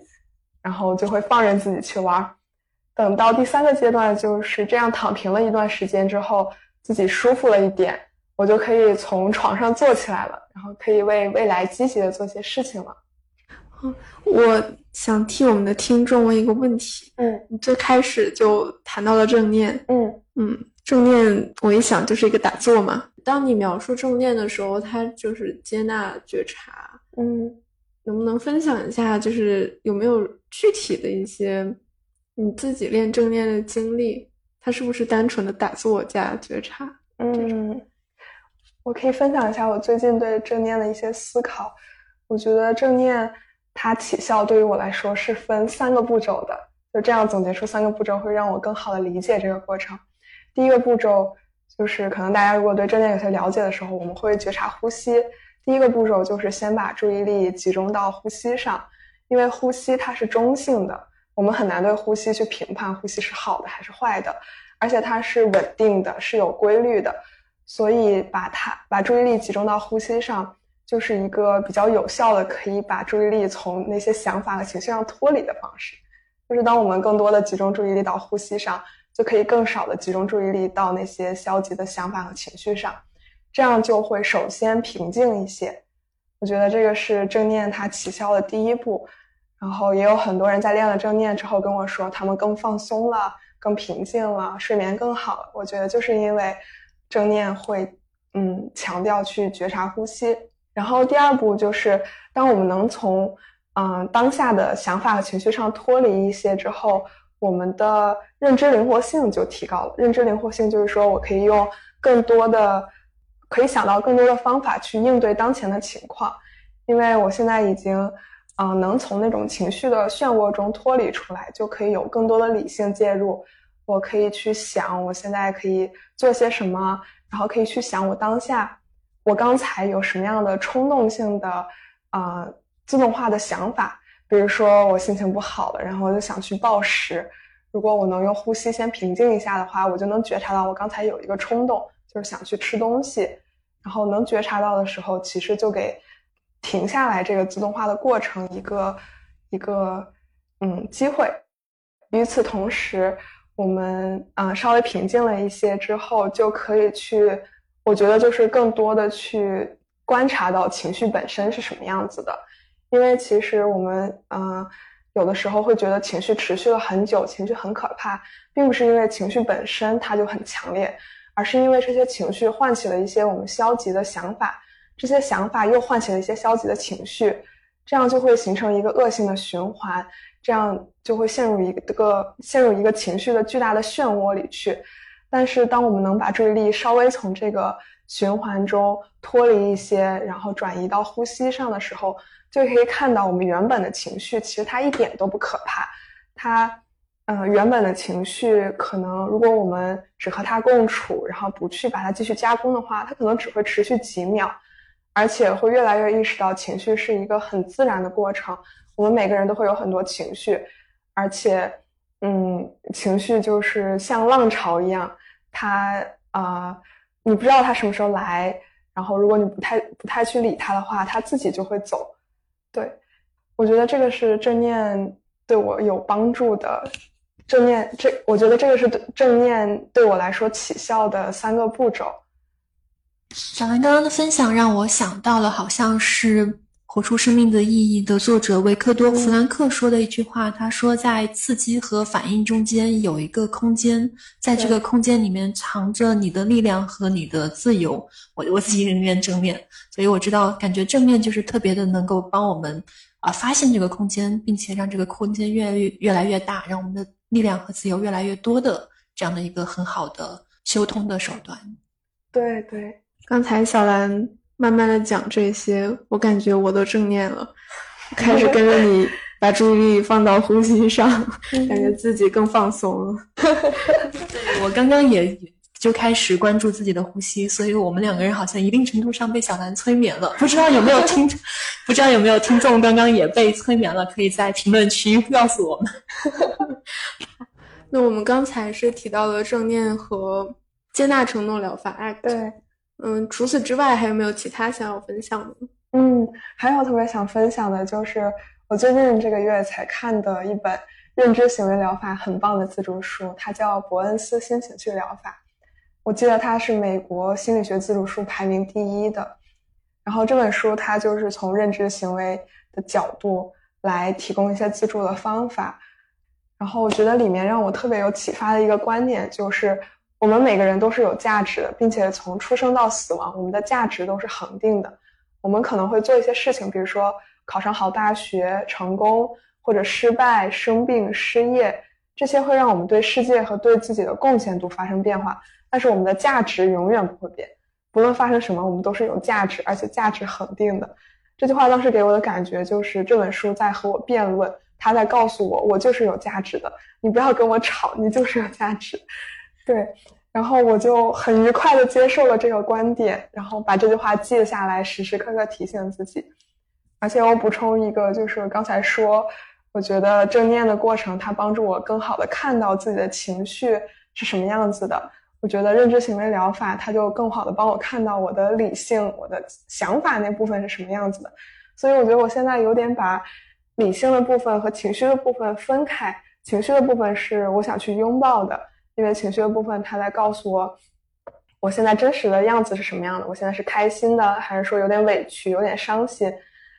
然后就会放任自己去玩。等到第三个阶段，就是这样躺平了一段时间之后，自己舒服了一点，我就可以从床上坐起来了，然后可以为未来积极的做些事情了。我想替我们的听众问一个问题。嗯，你最开始就谈到了正念。嗯嗯，正念我一想就是一个打坐嘛。当你描述正念的时候，它就是接纳觉察。嗯，能不能分享一下，就是有没有具体的一些你自己练正念的经历？它是不是单纯的打坐加觉察？嗯，我可以分享一下我最近对正念的一些思考。我觉得正念。它起效对于我来说是分三个步骤的，就这样总结出三个步骤，会让我更好的理解这个过程。第一个步骤就是可能大家如果对正念有些了解的时候，我们会觉察呼吸。第一个步骤就是先把注意力集中到呼吸上，因为呼吸它是中性的，我们很难对呼吸去评判呼吸是好的还是坏的，而且它是稳定的，是有规律的，所以把它把注意力集中到呼吸上。就是一个比较有效的，可以把注意力从那些想法和情绪上脱离的方式。就是当我们更多的集中注意力到呼吸上，就可以更少的集中注意力到那些消极的想法和情绪上，这样就会首先平静一些。我觉得这个是正念它起效的第一步。然后也有很多人在练了正念之后跟我说，他们更放松了，更平静了，睡眠更好了。我觉得就是因为正念会，嗯，强调去觉察呼吸。然后第二步就是，当我们能从嗯当下的想法和情绪上脱离一些之后，我们的认知灵活性就提高了。认知灵活性就是说我可以用更多的，可以想到更多的方法去应对当前的情况，因为我现在已经嗯能从那种情绪的漩涡中脱离出来，就可以有更多的理性介入。我可以去想我现在可以做些什么，然后可以去想我当下。我刚才有什么样的冲动性的，呃，自动化的想法？比如说我心情不好了，然后我就想去暴食。如果我能用呼吸先平静一下的话，我就能觉察到我刚才有一个冲动，就是想去吃东西。然后能觉察到的时候，其实就给停下来这个自动化的过程一个一个嗯机会。与此同时，我们啊稍微平静了一些之后，就可以去。我觉得就是更多的去观察到情绪本身是什么样子的，因为其实我们嗯有的时候会觉得情绪持续了很久，情绪很可怕，并不是因为情绪本身它就很强烈，而是因为这些情绪唤起了一些我们消极的想法，这些想法又唤起了一些消极的情绪，这样就会形成一个恶性的循环，这样就会陷入一个陷入一个情绪的巨大的漩涡里去。但是，当我们能把注意力稍微从这个循环中脱离一些，然后转移到呼吸上的时候，就可以看到我们原本的情绪其实它一点都不可怕。它，呃，原本的情绪可能如果我们只和它共处，然后不去把它继续加工的话，它可能只会持续几秒，而且会越来越意识到情绪是一个很自然的过程。我们每个人都会有很多情绪，而且。嗯，情绪就是像浪潮一样，他啊，你不知道他什么时候来，然后如果你不太不太去理他的话，他自己就会走。对，我觉得这个是正念对我有帮助的。正念这，我觉得这个是正念对我来说起效的三个步骤。小兰刚刚的分享让我想到了，好像是。活出生命的意义的作者维克多·弗兰克说的一句话，他说：“在刺激和反应中间有一个空间，在这个空间里面藏着你的力量和你的自由。”我我自己人念正面，所以我知道，感觉正面就是特别的能够帮我们啊发现这个空间，并且让这个空间越来越越来越大，让我们的力量和自由越来越多的这样的一个很好的修通的手段。对对，刚才小兰。慢慢的讲这些，我感觉我都正念了，开始跟着你 把注意力放到呼吸上，感觉自己更放松了。对我刚刚也就开始关注自己的呼吸，所以我们两个人好像一定程度上被小兰催眠了。不知道有没有听，不知道有没有听众刚刚也被催眠了？可以在评论区告诉我们。那我们刚才是提到了正念和接纳承诺疗法，哎，对。嗯，除此之外还有没有其他想要分享的？嗯，还有特别想分享的就是我最近这个月才看的一本认知行为疗法很棒的自助书，它叫《伯恩斯新情绪疗法》。我记得它是美国心理学自助书排名第一的。然后这本书它就是从认知行为的角度来提供一些自助的方法。然后我觉得里面让我特别有启发的一个观点就是。我们每个人都是有价值的，并且从出生到死亡，我们的价值都是恒定的。我们可能会做一些事情，比如说考上好大学、成功或者失败、生病、失业，这些会让我们对世界和对自己的贡献度发生变化。但是我们的价值永远不会变，不论发生什么，我们都是有价值，而且价值恒定的。这句话当时给我的感觉就是这本书在和我辩论，他在告诉我，我就是有价值的。你不要跟我吵，你就是有价值。对，然后我就很愉快的接受了这个观点，然后把这句话记下来，时时刻刻提醒自己。而且我补充一个，就是刚才说，我觉得正念的过程，它帮助我更好的看到自己的情绪是什么样子的。我觉得认知行为疗法，它就更好的帮我看到我的理性、我的想法那部分是什么样子的。所以我觉得我现在有点把理性的部分和情绪的部分分开，情绪的部分是我想去拥抱的。因为情绪的部分，他在告诉我，我现在真实的样子是什么样的。我现在是开心的，还是说有点委屈、有点伤心？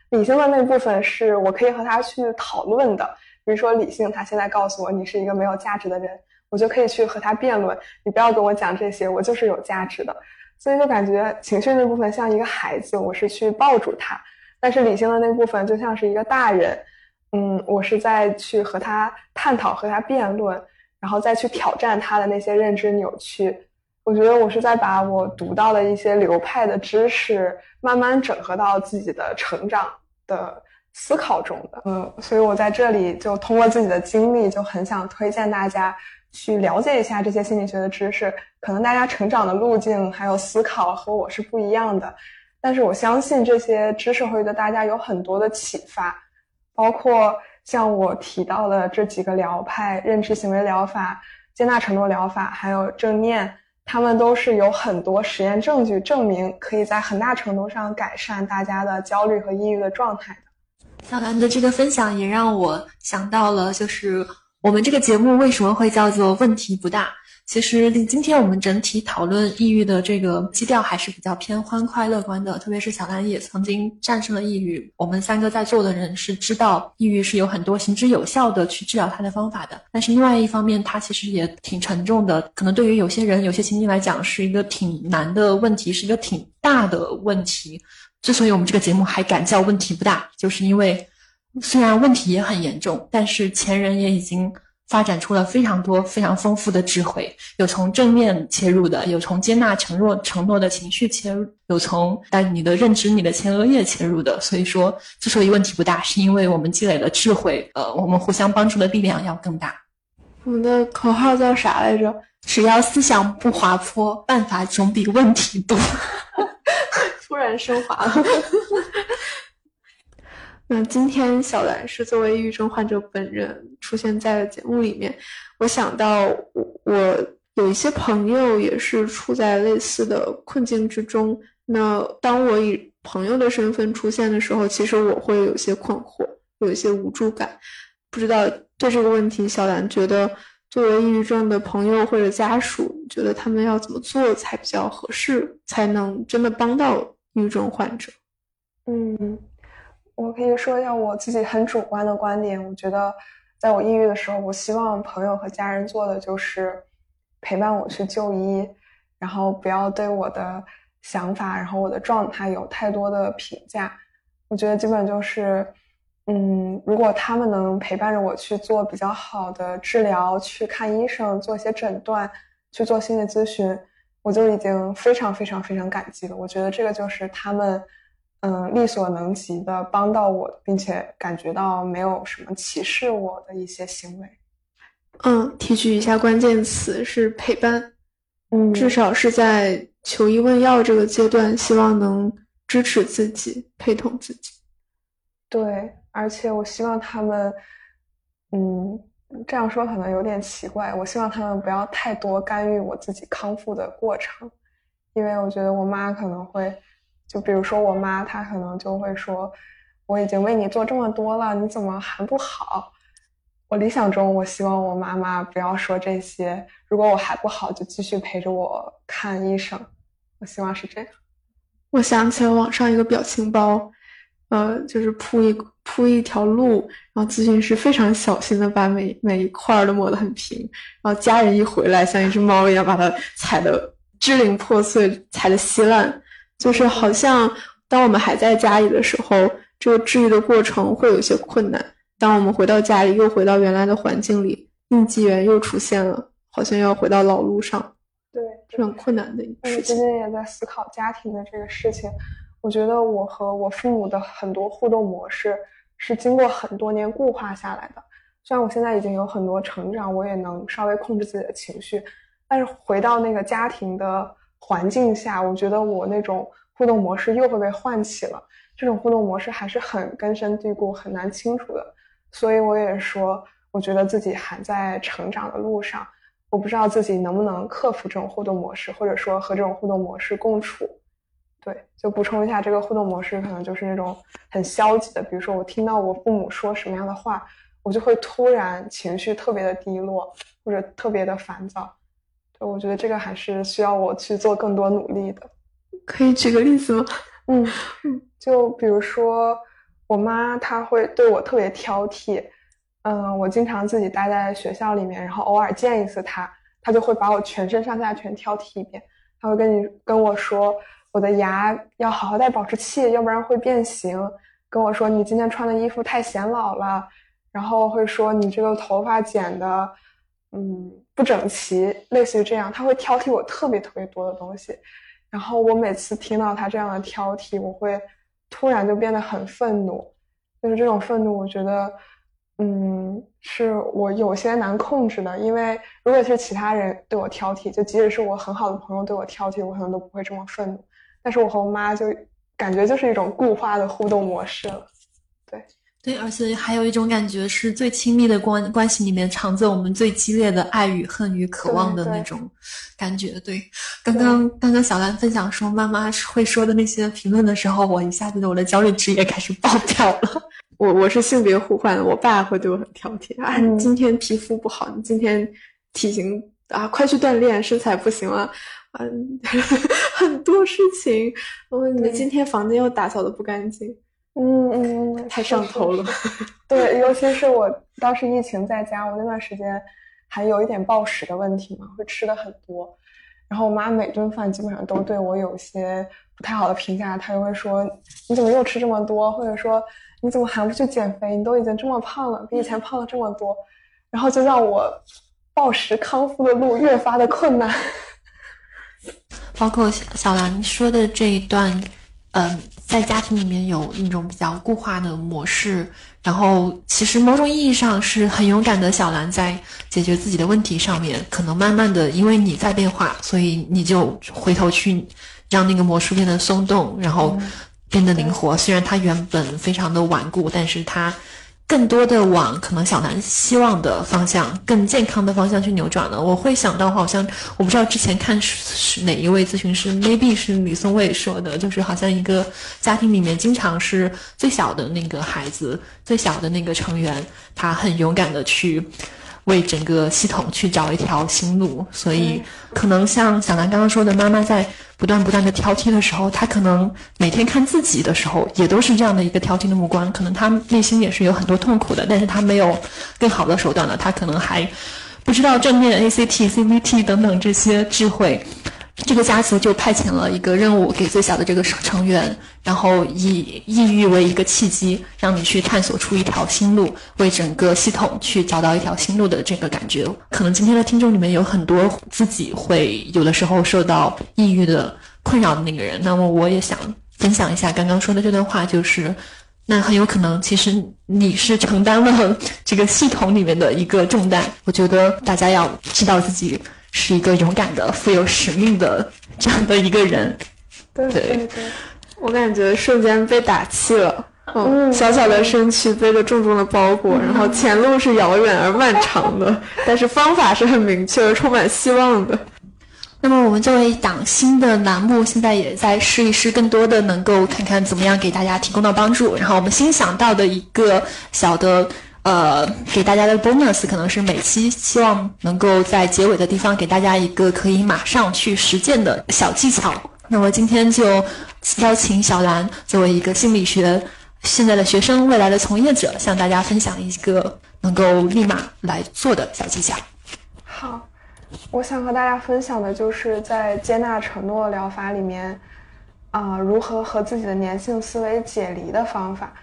理性的那部分是我可以和他去讨论的。比如说，理性他现在告诉我你是一个没有价值的人，我就可以去和他辩论。你不要跟我讲这些，我就是有价值的。所以就感觉情绪那部分像一个孩子，我是去抱住他；但是理性的那部分就像是一个大人，嗯，我是在去和他探讨、和他辩论。然后再去挑战他的那些认知扭曲，我觉得我是在把我读到的一些流派的知识慢慢整合到自己的成长的思考中的。嗯，所以我在这里就通过自己的经历，就很想推荐大家去了解一下这些心理学的知识。可能大家成长的路径还有思考和我是不一样的，但是我相信这些知识会对大家有很多的启发，包括。像我提到的这几个疗派，认知行为疗法、接纳承诺疗法，还有正念，他们都是有很多实验证据证明，可以在很大程度上改善大家的焦虑和抑郁的状态的。小兰的这个分享也让我想到了，就是我们这个节目为什么会叫做“问题不大”。其实今天我们整体讨论抑郁的这个基调还是比较偏欢快乐观的，特别是小兰也曾经战胜了抑郁。我们三个在座的人是知道抑郁是有很多行之有效的去治疗它的方法的，但是另外一方面，它其实也挺沉重的，可能对于有些人、有些情境来讲是一个挺难的问题，是一个挺大的问题。之所以我们这个节目还敢叫问题不大，就是因为虽然问题也很严重，但是前人也已经。发展出了非常多、非常丰富的智慧，有从正面切入的，有从接纳承诺、承诺的情绪切入，有从带你的认知、你的前额叶切入的。所以说，之所以问题不大，是因为我们积累了智慧，呃，我们互相帮助的力量要更大。我们的口号叫啥来着？只要思想不滑坡，办法总比问题多。突然升华了。那今天小兰是作为抑郁症患者本人出现在了节目里面，我想到我有一些朋友也是处在类似的困境之中。那当我以朋友的身份出现的时候，其实我会有些困惑，有一些无助感。不知道对这个问题，小兰觉得作为抑郁症的朋友或者家属，觉得他们要怎么做才比较合适，才能真的帮到抑郁症患者？嗯。我可以说一下我自己很主观的观点。我觉得，在我抑郁的时候，我希望朋友和家人做的就是陪伴我去就医，然后不要对我的想法，然后我的状态有太多的评价。我觉得基本就是，嗯，如果他们能陪伴着我去做比较好的治疗，去看医生，做一些诊断，去做心理咨询，我就已经非常非常非常感激了。我觉得这个就是他们。嗯，力所能及的帮到我，并且感觉到没有什么歧视我的一些行为。嗯，提取一下关键词是陪伴。嗯，至少是在求医问药这个阶段，希望能支持自己，陪同自己。对，而且我希望他们，嗯，这样说可能有点奇怪。我希望他们不要太多干预我自己康复的过程，因为我觉得我妈可能会。就比如说我妈，她可能就会说：“我已经为你做这么多了，你怎么还不好？”我理想中，我希望我妈妈不要说这些。如果我还不好，就继续陪着我看医生。我希望是这样。我想起了网上一个表情包，呃，就是铺一铺一条路，然后咨询师非常小心的把每每一块都抹得很平，然后家人一回来，像一只猫一样把它踩得支离破碎，踩得稀烂。就是好像，当我们还在家里的时候，这个治愈的过程会有些困难。当我们回到家里，又回到原来的环境里，应激源又出现了，好像要回到老路上。对，是很困难的一事情。今天也在思考家庭的这个事情。我觉得我和我父母的很多互动模式是经过很多年固化下来的。虽然我现在已经有很多成长，我也能稍微控制自己的情绪，但是回到那个家庭的。环境下，我觉得我那种互动模式又会被唤起了。这种互动模式还是很根深蒂固、很难清除的。所以我也说，我觉得自己还在成长的路上。我不知道自己能不能克服这种互动模式，或者说和这种互动模式共处。对，就补充一下，这个互动模式可能就是那种很消极的。比如说，我听到我父母说什么样的话，我就会突然情绪特别的低落，或者特别的烦躁。我觉得这个还是需要我去做更多努力的。可以举个例子吗？嗯，就比如说我妈，她会对我特别挑剔。嗯，我经常自己待在学校里面，然后偶尔见一次她，她就会把我全身上下全挑剔一遍。她会跟你跟我说，我的牙要好好戴保持器，要不然会变形。跟我说你今天穿的衣服太显老了，然后会说你这个头发剪的。嗯，不整齐，类似于这样，他会挑剔我特别特别多的东西，然后我每次听到他这样的挑剔，我会突然就变得很愤怒，就是这种愤怒，我觉得，嗯，是我有些难控制的，因为如果是其他人对我挑剔，就即使是我很好的朋友对我挑剔，我可能都不会这么愤怒，但是我和我妈就感觉就是一种固化的互动模式了，对。对，而且还有一种感觉，是最亲密的关关系里面藏着我们最激烈的爱与恨与渴望的那种感觉。对，刚刚刚刚小兰分享说妈妈会说的那些评论的时候，我一下子我的焦虑值也开始爆掉了。我我是性别互换的，我爸会对我很挑剔啊，你今天皮肤不好，你今天体型啊，快去锻炼，身材不行了，嗯，很多事情。我问你今天房间又打扫的不干净，嗯嗯，太上头了。对，尤其是我当时疫情在家，我那段时间还有一点暴食的问题嘛，会吃的很多。然后我妈每顿饭基本上都对我有些不太好的评价，她就会说：“你怎么又吃这么多？”或者说：“你怎么还不去减肥？你都已经这么胖了，比以前胖了这么多。”然后就让我暴食康复的路越发的困难。包括小兰说的这一段，嗯，在家庭里面有那种比较固化的模式。然后，其实某种意义上是很勇敢的。小兰在解决自己的问题上面，可能慢慢的，因为你在变化，所以你就回头去让那个魔术变得松动，然后变得灵活。虽然它原本非常的顽固，但是它。更多的往可能小南希望的方向、更健康的方向去扭转呢。我会想到，好像我不知道之前看是哪一位咨询师，maybe 是李松蔚说的，就是好像一个家庭里面经常是最小的那个孩子、最小的那个成员，他很勇敢的去。为整个系统去找一条新路，所以可能像小南刚刚说的，妈妈在不断不断的挑剔的时候，她可能每天看自己的时候，也都是这样的一个挑剔的目光。可能她内心也是有很多痛苦的，但是她没有更好的手段了，她可能还不知道正面 ACT、CVT 等等这些智慧。这个家族就派遣了一个任务给最小的这个成员，然后以抑郁为一个契机，让你去探索出一条新路，为整个系统去找到一条新路的这个感觉。可能今天的听众里面有很多自己会有的时候受到抑郁的困扰的那个人，那么我也想分享一下刚刚说的这段话，就是那很有可能其实你是承担了这个系统里面的一个重担。我觉得大家要知道自己。是一个勇敢的、富有使命的这样的一个人，对对对，我感觉瞬间被打气了。嗯，小小的身躯背着重重的包裹，然后前路是遥远而漫长的，但是方法是很明确而、充满希望的。那么，我们作为一档新的栏目，现在也在试一试，更多的能够看看怎么样给大家提供到帮助。然后，我们新想到的一个小的。呃，给大家的 bonus 可能是每期希望能够在结尾的地方给大家一个可以马上去实践的小技巧。那么今天就邀请小兰作为一个心理学现在的学生、未来的从业者，向大家分享一个能够立马来做的小技巧。好，我想和大家分享的就是在接纳承诺疗法里面，啊，如何和自己的粘性思维解离的方法。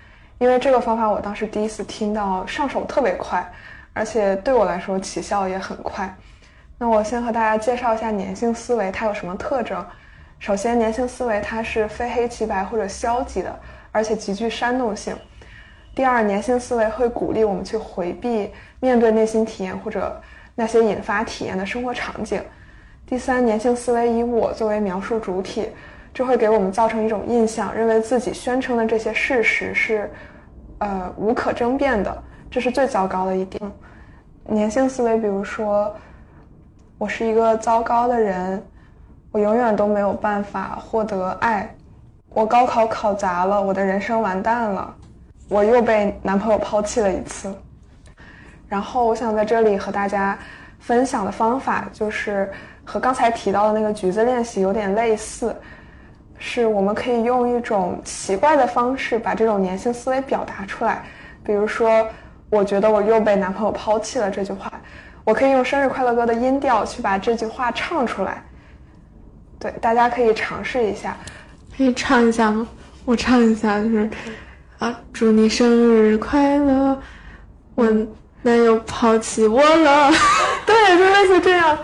因为这个方法，我当时第一次听到，上手特别快，而且对我来说起效也很快。那我先和大家介绍一下粘性思维，它有什么特征？首先，粘性思维它是非黑即白或者消极的，而且极具煽动性。第二，粘性思维会鼓励我们去回避面对内心体验或者那些引发体验的生活场景。第三，粘性思维以我作为描述主体，这会给我们造成一种印象，认为自己宣称的这些事实是。呃，无可争辩的，这是最糟糕的一点。粘性思维，比如说，我是一个糟糕的人，我永远都没有办法获得爱，我高考考砸了，我的人生完蛋了，我又被男朋友抛弃了一次。然后，我想在这里和大家分享的方法，就是和刚才提到的那个橘子练习有点类似。是我们可以用一种奇怪的方式把这种粘性思维表达出来，比如说，我觉得我又被男朋友抛弃了这句话，我可以用生日快乐歌的音调去把这句话唱出来。对，大家可以尝试一下，可以唱一下吗？我唱一下，就是啊，祝你生日快乐，我男友抛弃我了，对，就类似这样。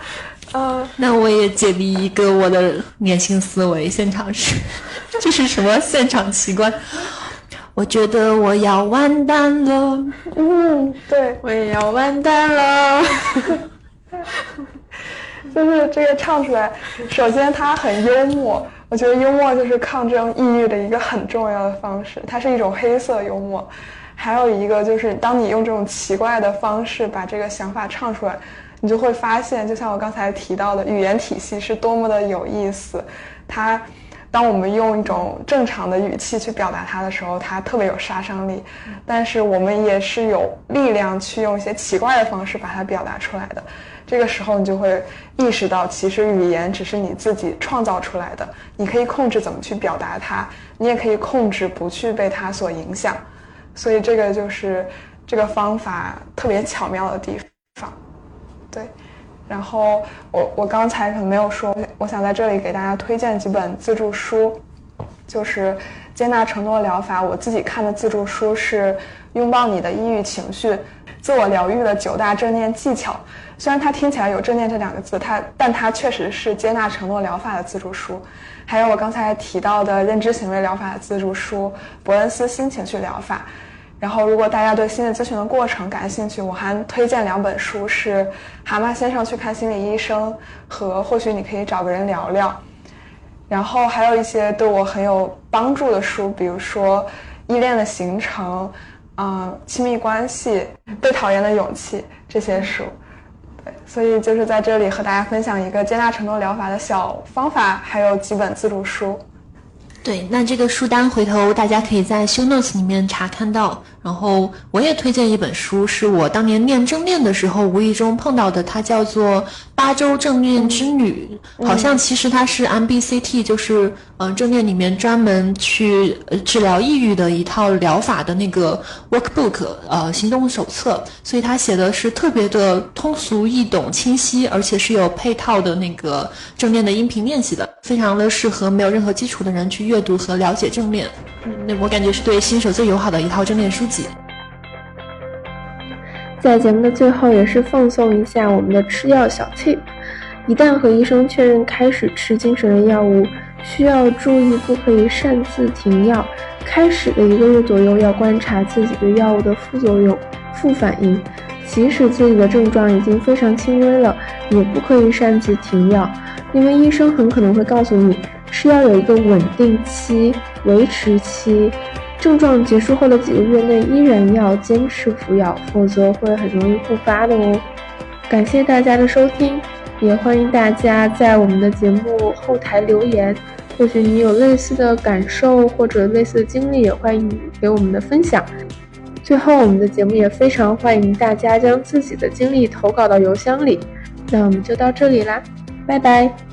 呃，那我也解离一个我的年轻思维，现场是，这是什么现场奇观？我觉得我要完蛋了，嗯，对，我也要完蛋了，就是这个唱出来，首先它很幽默，我觉得幽默就是抗争抑郁的一个很重要的方式，它是一种黑色幽默。还有一个就是，当你用这种奇怪的方式把这个想法唱出来。你就会发现，就像我刚才提到的，语言体系是多么的有意思。它，当我们用一种正常的语气去表达它的时候，它特别有杀伤力。但是我们也是有力量去用一些奇怪的方式把它表达出来的。这个时候你就会意识到，其实语言只是你自己创造出来的，你可以控制怎么去表达它，你也可以控制不去被它所影响。所以这个就是这个方法特别巧妙的地方。对，然后我我刚才可能没有说，我想在这里给大家推荐几本自助书，就是接纳承诺疗法。我自己看的自助书是《拥抱你的抑郁情绪》。自我疗愈的九大正念技巧，虽然它听起来有“正念”这两个字，它但它确实是接纳承诺疗法的自助书。还有我刚才提到的认知行为疗法的自助书，伯恩斯新情绪疗法。然后，如果大家对心理咨询的过程感兴趣，我还推荐两本书，是《蛤蟆先生去看心理医生》和《或许你可以找个人聊聊》。然后还有一些对我很有帮助的书，比如说《依恋的形成》。嗯，亲密关系、被讨厌的勇气这些书，对，所以就是在这里和大家分享一个接纳承诺疗法的小方法，还有几本自助书。对，那这个书单回头大家可以在 show notes 里面查看到。然后我也推荐一本书，是我当年念正念的时候无意中碰到的，它叫做《八周正念之旅》，好像其实它是 MBCT，就是嗯正念里面专门去治疗抑郁的一套疗法的那个 workbook，呃行动手册，所以它写的是特别的通俗易懂、清晰，而且是有配套的那个正念的音频练习的，非常的适合没有任何基础的人去阅读和了解正念。那我感觉是对新手最友好的一套正念书籍。在节目的最后，也是放送一下我们的吃药小 tip。一旦和医生确认开始吃精神类药物，需要注意不可以擅自停药。开始的一个月左右，要观察自己对药物的副作用、副反应。即使自己的症状已经非常轻微了，也不可以擅自停药，因为医生很可能会告诉你。是要有一个稳定期、维持期，症状结束后的几个月内依然要坚持服药，否则会很容易复发的哦。感谢大家的收听，也欢迎大家在我们的节目后台留言，或许你有类似的感受或者类似的经历，也欢迎给我们的分享。最后，我们的节目也非常欢迎大家将自己的经历投稿到邮箱里。那我们就到这里啦，拜拜。